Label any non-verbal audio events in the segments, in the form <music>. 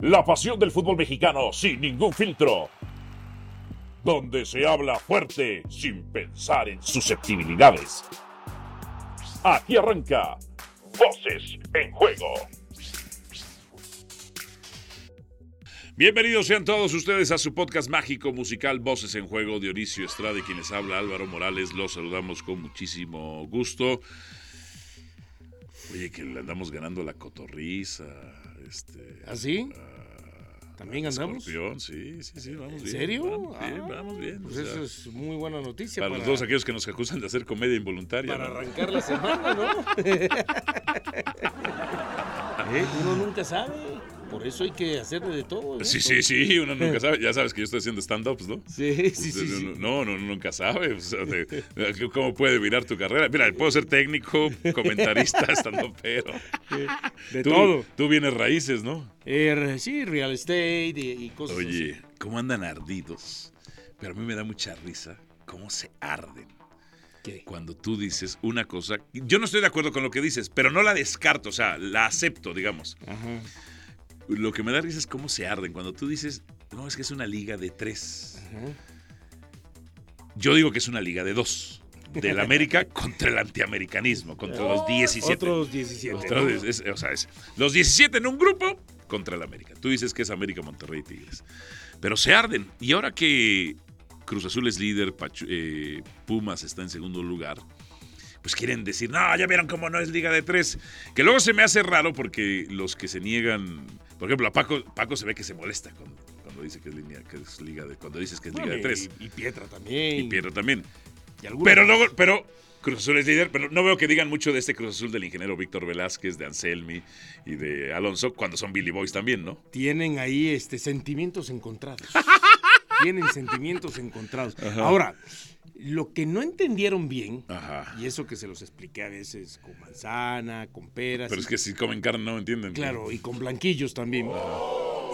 La pasión del fútbol mexicano sin ningún filtro. Donde se habla fuerte sin pensar en susceptibilidades. Aquí arranca Voces en Juego. Bienvenidos sean todos ustedes a su podcast mágico musical Voces en Juego. Dionisio Estrada y quien les habla Álvaro Morales. Los saludamos con muchísimo gusto. Oye, que le andamos ganando la cotorriza. Este, ¿Ah, sí? a- ¿También al andamos? Escorpión, sí, sí, sí, vamos ¿En bien. serio? Vamos bien, Ah, vamos bien. Pues o sea, eso es muy buena noticia para, para, los dos aquellos que nos acusan de hacer comedia involuntaria. para ¿no? arrancar la semana, ¿no? <laughs> <laughs> Eh, Uno nunca sabe. Por eso hay que hacerle de todo. ¿no? Sí, sí, sí, uno nunca sabe. Ya sabes que yo estoy haciendo stand-ups, ¿no? Sí, sí, sí. sí. No, no, no, nunca sabe. o sea, de- ¿Cómo puede virar tu carrera? Mira, puedo ser técnico, comentarista, <laughs> estando pero. De Tú, todo. tú vienes raíces, ¿no? Eh, sí, real estate y, y cosas Oye, así. ¿cómo andan ardidos? Pero a mí me da mucha risa cómo se arden ¿Qué? cuando tú dices una cosa. Yo no estoy de acuerdo con lo que dices, pero no la descarto, o sea, la acepto, digamos. Ajá. Lo que me da risa es cómo se arden cuando tú dices, no, es que es una liga de tres. Ajá. Yo digo que es una liga de dos. Del América <laughs> contra el antiamericanismo, contra los 17. Otros 17. Otro ¿no? es- es- o sea, es los 17 en un grupo contra el América. Tú dices que es América, Monterrey, Tigres. Pero se arden. Y ahora que Cruz Azul es líder, Pachu- eh, Pumas está en segundo lugar, pues quieren decir, no, ya vieron cómo no es Liga de Tres. Que luego se me hace raro porque los que se niegan, por ejemplo, a Paco, Paco se ve que se molesta cuando, cuando dice que es, línea- que es Liga de, cuando dices que es Liga de Tres. Y, y Pietra también. Y Piero también. Y Pero luego, pero Cruz Azul es líder, pero no veo que digan mucho de este Cruz Azul del ingeniero Víctor Velázquez, de Anselmi y de Alonso, cuando son Billy Boys también, ¿no? tienen ahí este, sentimientos encontrados. <laughs> tienen sentimientos encontrados. Ahora, lo que no entendieron bien, Ajá. y eso que se los expliqué a veces con manzana, con peras, Pero es que si comen carne no entienden. claro, y con blanquillos también,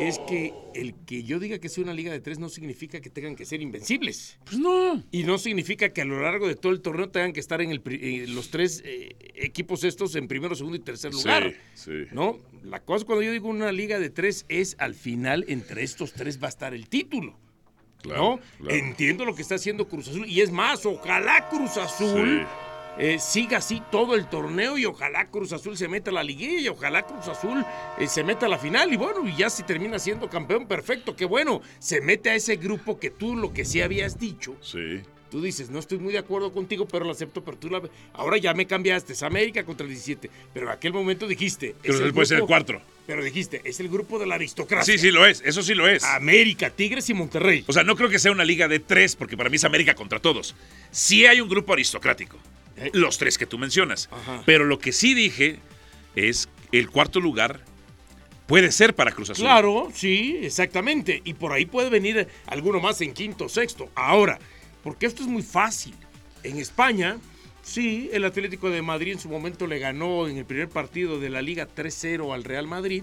es que el que yo diga que sea una liga de tres no significa que tengan que ser invencibles. Pues no. Y no significa que a lo largo de todo el torneo tengan que estar en el pri- eh, los tres eh, equipos estos en primero, segundo y tercer lugar. Sí, sí. ¿No? La cosa cuando yo digo una liga de tres es al final entre estos tres va a estar el título. Claro, ¿No? claro. Entiendo lo que está haciendo Cruz Azul. Y es más, ojalá Cruz Azul Sí. eh, siga así todo el torneo y ojalá Cruz Azul se meta a la liguilla y ojalá Cruz Azul eh, se meta a la final. Y bueno, y ya si termina siendo campeón, perfecto, qué bueno. Se mete a ese grupo que tú lo que sí habías dicho. Sí. Tú dices, no estoy muy de acuerdo contigo, pero lo acepto, pero tú la... Ahora ya me cambiaste, es América contra el 17. Pero en aquel momento dijiste... Es Azul puede ser el cuarto. Pero dijiste, es el grupo de la aristocracia. Sí, sí lo es. Eso sí lo es. América, Tigres y Monterrey. O sea, no creo que sea una liga de tres, porque para mí es América contra todos. Sí hay un grupo aristocrático. Eh. Los tres que tú mencionas. Ajá. Pero lo que sí dije es el cuarto lugar puede ser para Cruz Azul. Claro, sí, exactamente. Y por ahí puede venir alguno más en quinto o sexto. Ahora, porque esto es muy fácil. En España, sí, el Atlético de Madrid en su momento le ganó en el primer partido de la Liga 3-0 al Real Madrid.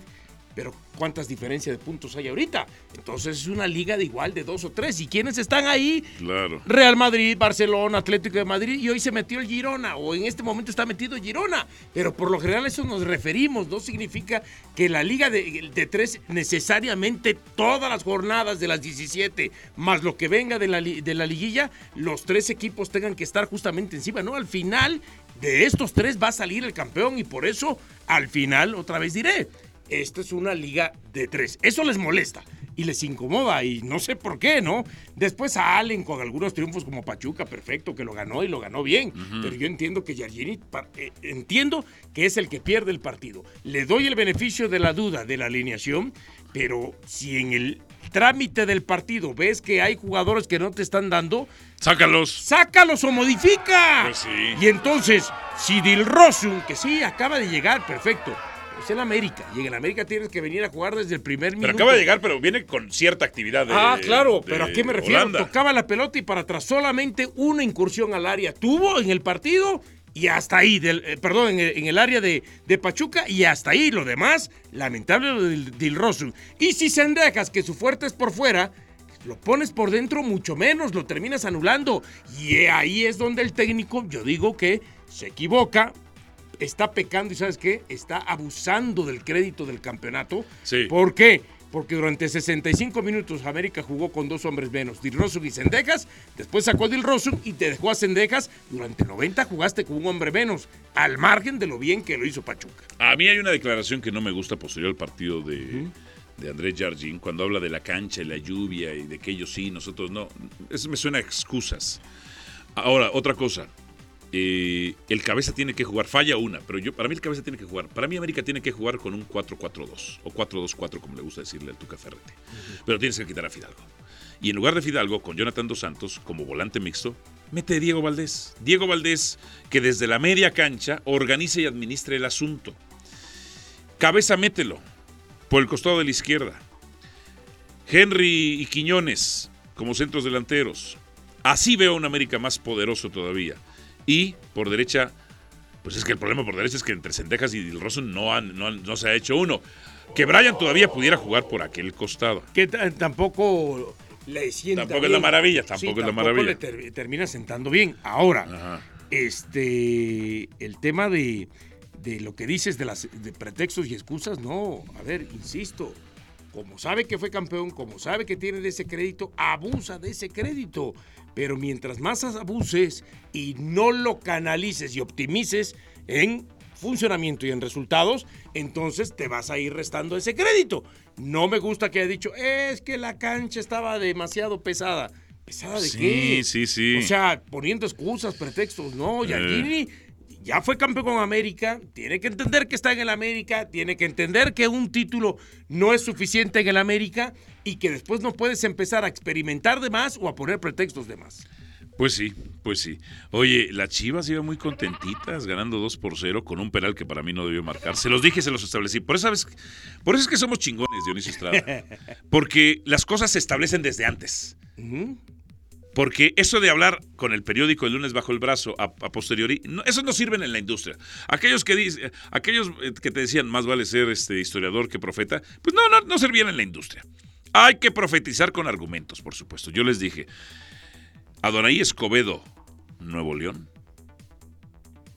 Pero ¿cuántas diferencias de puntos hay ahorita? Entonces es una liga de igual de dos o tres. ¿Y quiénes están ahí? Claro. Real Madrid, Barcelona, Atlético de Madrid y hoy se metió el Girona o en este momento está metido Girona. Pero por lo general a eso nos referimos, no significa que la liga de, de tres necesariamente todas las jornadas de las 17 más lo que venga de la, de la liguilla, los tres equipos tengan que estar justamente encima, ¿no? Al final de estos tres va a salir el campeón y por eso al final otra vez diré, esta es una liga de tres. Eso les molesta y les incomoda y no sé por qué, ¿no? Después salen con algunos triunfos como Pachuca, perfecto, que lo ganó y lo ganó bien. Pero yo entiendo que Yargini, eh, entiendo que es el que pierde el partido. Le doy el beneficio de la duda de la alineación, pero si en el trámite del partido ves que hay jugadores que no te están dando, Sácalos. sácalos o modifica. Pues sí. Y entonces, si Dilrosun, que sí, acaba de llegar, perfecto. Pero Es el América. Y en el América tienes que venir a jugar desde el primer minuto. Pero acaba de llegar, pero viene con cierta actividad de Ah, claro, pero ¿a qué me refiero? Holanda. Tocaba la pelota y para atrás solamente una incursión al área tuvo en el partido y hasta ahí, del, eh, perdón, en el, en el área de, de Pachuca y hasta ahí. Lo demás, lamentable lo del Dilrosun. Y si Sendejas, que su fuerte es por fuera, lo pones por dentro mucho menos, lo terminas anulando. Y ahí es donde el técnico, yo digo que se equivoca, está pecando y ¿sabes qué? Está abusando del crédito del campeonato. Sí. ¿Por qué? porque durante 65 minutos América jugó con dos hombres menos, Dilrosun y Sendejas, después sacó a Dilrosun y te dejó a Sendejas, durante 90 jugaste con un hombre menos, al margen de lo bien que lo hizo Pachuca. A mí hay una declaración que no me gusta posterior al partido de, de Andrés Jardín, cuando habla de la cancha y la lluvia y de que ellos sí, nosotros no. Eso me suena a excusas. Ahora, otra cosa. Eh, el cabeza tiene que jugar, falla una, pero yo para mí el cabeza tiene que jugar. Para mí América tiene que jugar con un 4-4-2 o 4-2-4 como le gusta decirle al Tuca Ferretti. Pero tienes que quitar a Fidalgo. Y en lugar de Fidalgo, con Jonathan Dos Santos como volante mixto, mete a Diego Valdés. Diego Valdés que desde la media cancha organice y administre el asunto. Cabeza mételo por el costado de la izquierda. Henry y Quiñones como centros delanteros. Así veo a un América más poderoso todavía. Y por derecha, pues es que el problema por derecha es que entre Sendejas y Dilrosun no, han, no, han- no se ha hecho uno. Que Brian todavía pudiera jugar por aquel costado. Que tampoco le sienta Tampoco es la maravilla, tampoco es la maravilla. le ter- termina sentando bien. Ahora, Ajá. este, el tema de, de lo que dices de las de pretextos y excusas, no. A ver, insisto, como sabe que fue campeón, como sabe que tiene de ese crédito, abusa de ese crédito. Pero mientras más abuses y no lo canalices y optimices en funcionamiento y en resultados, entonces te vas a ir restando ese crédito. No me gusta que haya dicho, es que la cancha estaba demasiado pesada. ¿Pesada de Sí, qué? sí, sí. O sea, poniendo excusas, pretextos. No, Yardini ya fue campeón con América, tiene que entender que está en el América, tiene que entender que un título no es suficiente en el América y que después no puedes empezar a experimentar de más o a poner pretextos de más. Pues sí, pues sí. Oye, las Chivas iban muy contentitas, ganando 2 por 0 con un penal que para mí no debió marcar. Se los dije, se los establecí. Por eso, ¿sabes? Por eso es que somos chingones, Dionisio Estrada. <laughs> Porque las cosas se establecen desde antes. Porque eso de hablar con el periódico el lunes bajo el brazo a, a posteriori, no, eso no sirven en la industria. Aquellos que dicen, aquellos eh, que te decían más vale ser este historiador que profeta, pues no, no, no servían en la industria. Hay que profetizar con argumentos, por supuesto. Yo les dije, Adonai Escobedo, Nuevo León,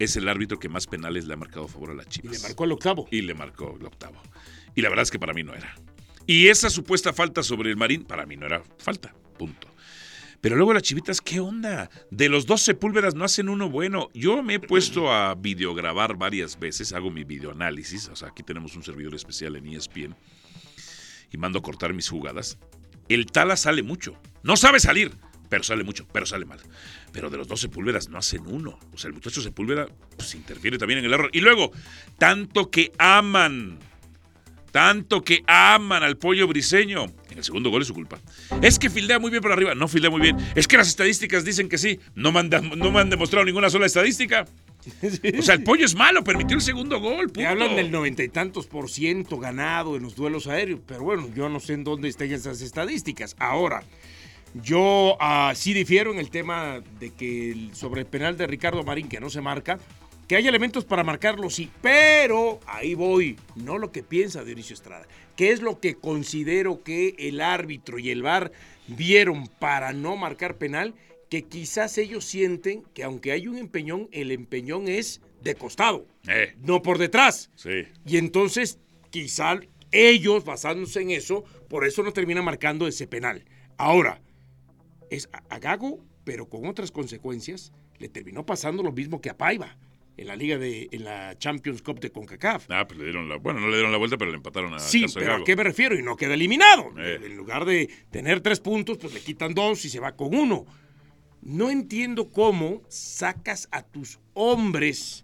es el árbitro que más penales le ha marcado a favor a las Y Chivas. le marcó el octavo. Y le marcó el octavo. Y la verdad es que para mí no era. Y esa supuesta falta sobre el Marín, para mí no era falta. Punto. Pero luego las chivitas, ¿qué onda? De los dos Sepúlvedas no hacen uno bueno. Yo me he puesto a videograbar varias veces, hago mi videoanálisis. O sea, aquí tenemos un servidor especial en ESPN y mando a cortar mis jugadas. El Tala sale mucho. No sabe salir, pero sale mucho, pero sale mal. Pero de los dos Sepúlvedas no hacen uno. O sea, el muchacho Sepúlveda pues, interfiere también en el error. Y luego, tanto que aman tanto que aman al pollo briseño. En el segundo gol es su culpa. Es que fildea muy bien por arriba. No fildea muy bien. Es que las estadísticas dicen que sí. No me han, no me han demostrado ninguna sola estadística. <laughs> O sea, el pollo es malo. Permitió el segundo gol. Te punto. hablan del noventa y tantos por ciento ganado en los duelos aéreos, pero bueno, yo no sé en dónde están esas estadísticas. Ahora, yo ah, sí difiero en el tema de que el- sobre el penal de Ricardo Marín, que no se marca, que hay elementos para marcarlo, sí, pero ahí voy, no lo que piensa Dionisio Estrada, que es lo que considero que el árbitro y el VAR vieron para no marcar penal, que quizás ellos sienten que aunque hay un empeñón, el empeñón es de costado, Eh, no por detrás. sí. Y entonces, quizá ellos, basándose en eso, por eso no terminan marcando ese penal. Ahora, es a Gago, pero con otras consecuencias, le terminó pasando lo mismo que a Paiva en la liga de, en la Champions Cup de CONCACAF. Ah, pues le dieron la. Bueno, no le dieron la vuelta, pero le empataron a Sí, Casa pero ¿a qué me refiero? Y no queda eliminado. Eh. En lugar de tener tres puntos, pues le quitan dos y se va con uno. No entiendo cómo sacas a tus hombres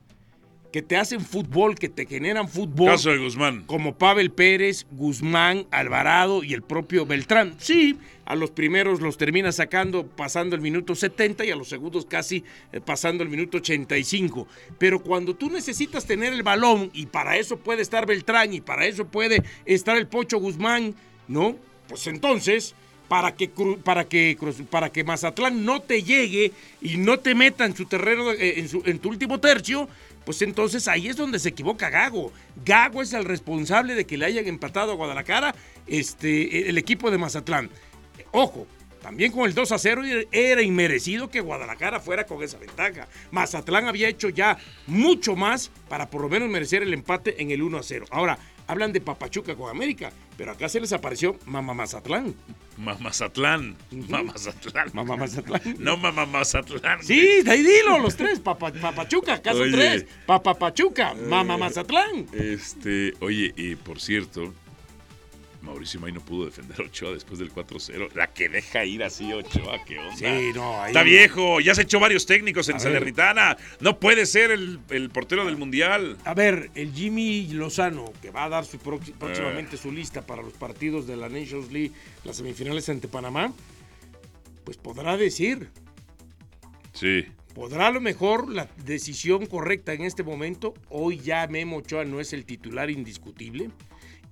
que te hacen fútbol, que te generan fútbol Caso de Guzmán. como Pavel Pérez, Guzmán, Alvarado y el propio Beltrán. Sí, a los primeros los termina sacando pasando el minuto 70 y a los segundos casi eh, pasando el minuto 85. Pero cuando tú necesitas tener el balón y para eso puede estar Beltrán y para eso puede estar el Pocho Guzmán, ¿no? Pues entonces, para que, para que, para que Mazatlán no te llegue y no te meta en su terreno, eh, en, su- en tu último tercio, pues entonces ahí es donde se equivoca Gago. Gago es el responsable de que le hayan empatado a Guadalajara este, el equipo de Mazatlán. Ojo, también con el 2 a 0 era inmerecido que Guadalajara fuera con esa ventaja. Mazatlán había hecho ya mucho más para por lo menos merecer el empate en el 1 a 0. Ahora, hablan de Papachuca con América, Pero acá se les apareció Mamá Mazatlán. Mamazatlán. Mamazatlán. Mamá Mazatlán. No Mamazatlán. Sí, ahí dilo, los tres. Papa, Papachuca, acá son Oye. tres. Papachuca, Mamá Mazatlán. Este, oye, y por cierto, Mauricio May no pudo defender a Ochoa después del 4-0. La que deja ir así Ochoa, ¿qué onda? Sí, no, ahí- Está viejo, ya se echó varios técnicos en. Salernitana. No puede ser el, el portero del Mundial. A ver, el Jimmy Lozano, que va a dar su Eh. próximamente su lista para los partidos de la Nations League, las semifinales ante Panamá, pues podrá decir, Sí. podrá a lo mejor la decisión correcta en este momento. Hoy ya Memo Ochoa no es el titular indiscutible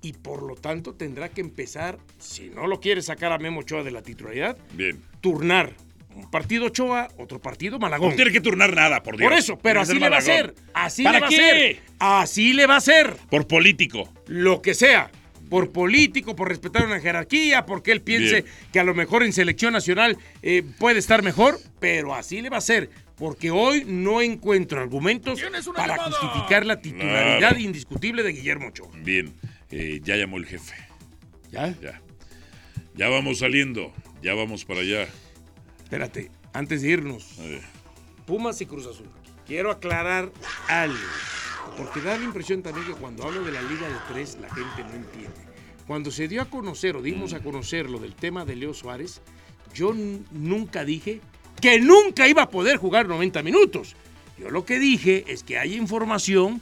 y por lo tanto tendrá que empezar, si no lo quiere sacar a Memo Ochoa de la titularidad, Bien. turnar. Un partido Ochoa, otro partido Malagón. No tiene que turnar nada, por Dios. Por eso, pero así le va a ser. Así ¿Para le va qué? a ser. Así le va a ser. Por político. Lo que sea. Por político, por respetar una jerarquía, porque él piense Bien. que a lo mejor en selección nacional eh, puede estar mejor, pero así le va a ser. Porque hoy no encuentro argumentos para justificar la titularidad Claro. indiscutible de Guillermo Ochoa. Bien. Eh, ya llamó el jefe. ¿Ya? Ya. Ya vamos saliendo. Ya vamos para allá. Espérate, antes de irnos. Pumas y Cruz Azul. Quiero aclarar algo. Porque da la impresión también que cuando hablo de la Liga de Tres, la gente no entiende. Cuando se dio a conocer o dimos a conocer lo del tema de Leo Suárez, yo nunca dije que nunca iba a poder jugar 90 minutos. Yo lo que dije es que hay información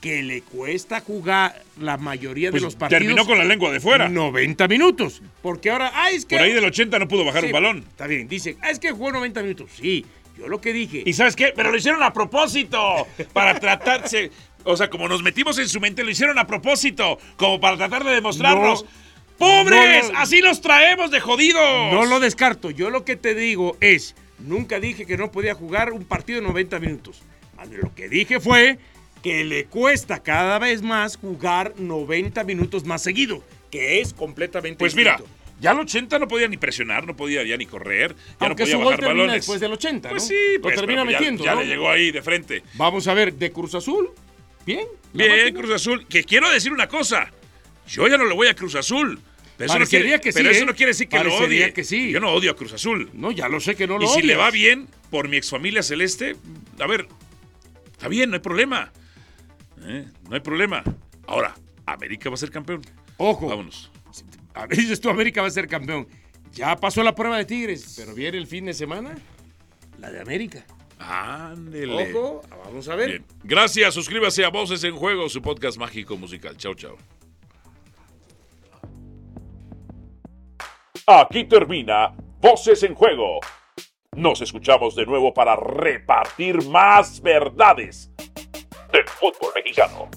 que le cuesta jugar la mayoría Pues de los partidos. terminó con la lengua de fuera. 90 minutos. Porque ahora, ah, es que. Por ahí del 80 no pudo bajar Sí, un balón. Está bien, dice, ah, es que jugó 90 minutos. Sí, yo lo que dije. ¿Y sabes qué? Pero lo hicieron a propósito. Para tratarse. O sea, como nos metimos en su mente, lo hicieron a propósito. Como para tratar de demostrarnos. No, ¡Pobres! no lo- ¡Así los traemos de jodidos! No lo descarto. Yo lo que te digo es, nunca dije que no podía jugar un partido de 90 minutos. Lo que dije fue que le cuesta cada vez más jugar 90 minutos más seguido, que es completamente Pues mira, ya al 80 no podía ni presionar, no podía ya ni correr, ya Aunque no podía su gol termina balones. después del 80, Pues ¿no? sí, Lo pues, termina pero ya- metiendo, Ya, ¿no? le llegó ahí de frente. Vamos a ver, de Cruz Azul, bien. la Bien, máquina. Cruz Azul. Que quiero decir una cosa. Yo ya no le voy a Cruz Azul. Pero eso, no Parecería quiere, que sí, pero eso ¿eh? no quiere decir que lo Parecería odie. que sí. Yo no odio a Cruz Azul. No, ya lo sé que no lo y si le odias. va bien por mi exfamilia celeste, a ver, está bien, no hay problema. ¿Eh? No hay problema. Ahora, América va a ser campeón. Ojo, Vámonos. a <laughs> dices tú, América va a ser campeón. Ya pasó la prueba de Tigres, pero viene el fin de semana la de América. Ándele. Ojo, vamos a ver. Bien. Gracias, suscríbase a Voces en Juego, su podcast mágico musical. Chao, chao. Aquí termina Voces en Juego. Nos escuchamos de nuevo para repartir más verdades del fútbol mexicano.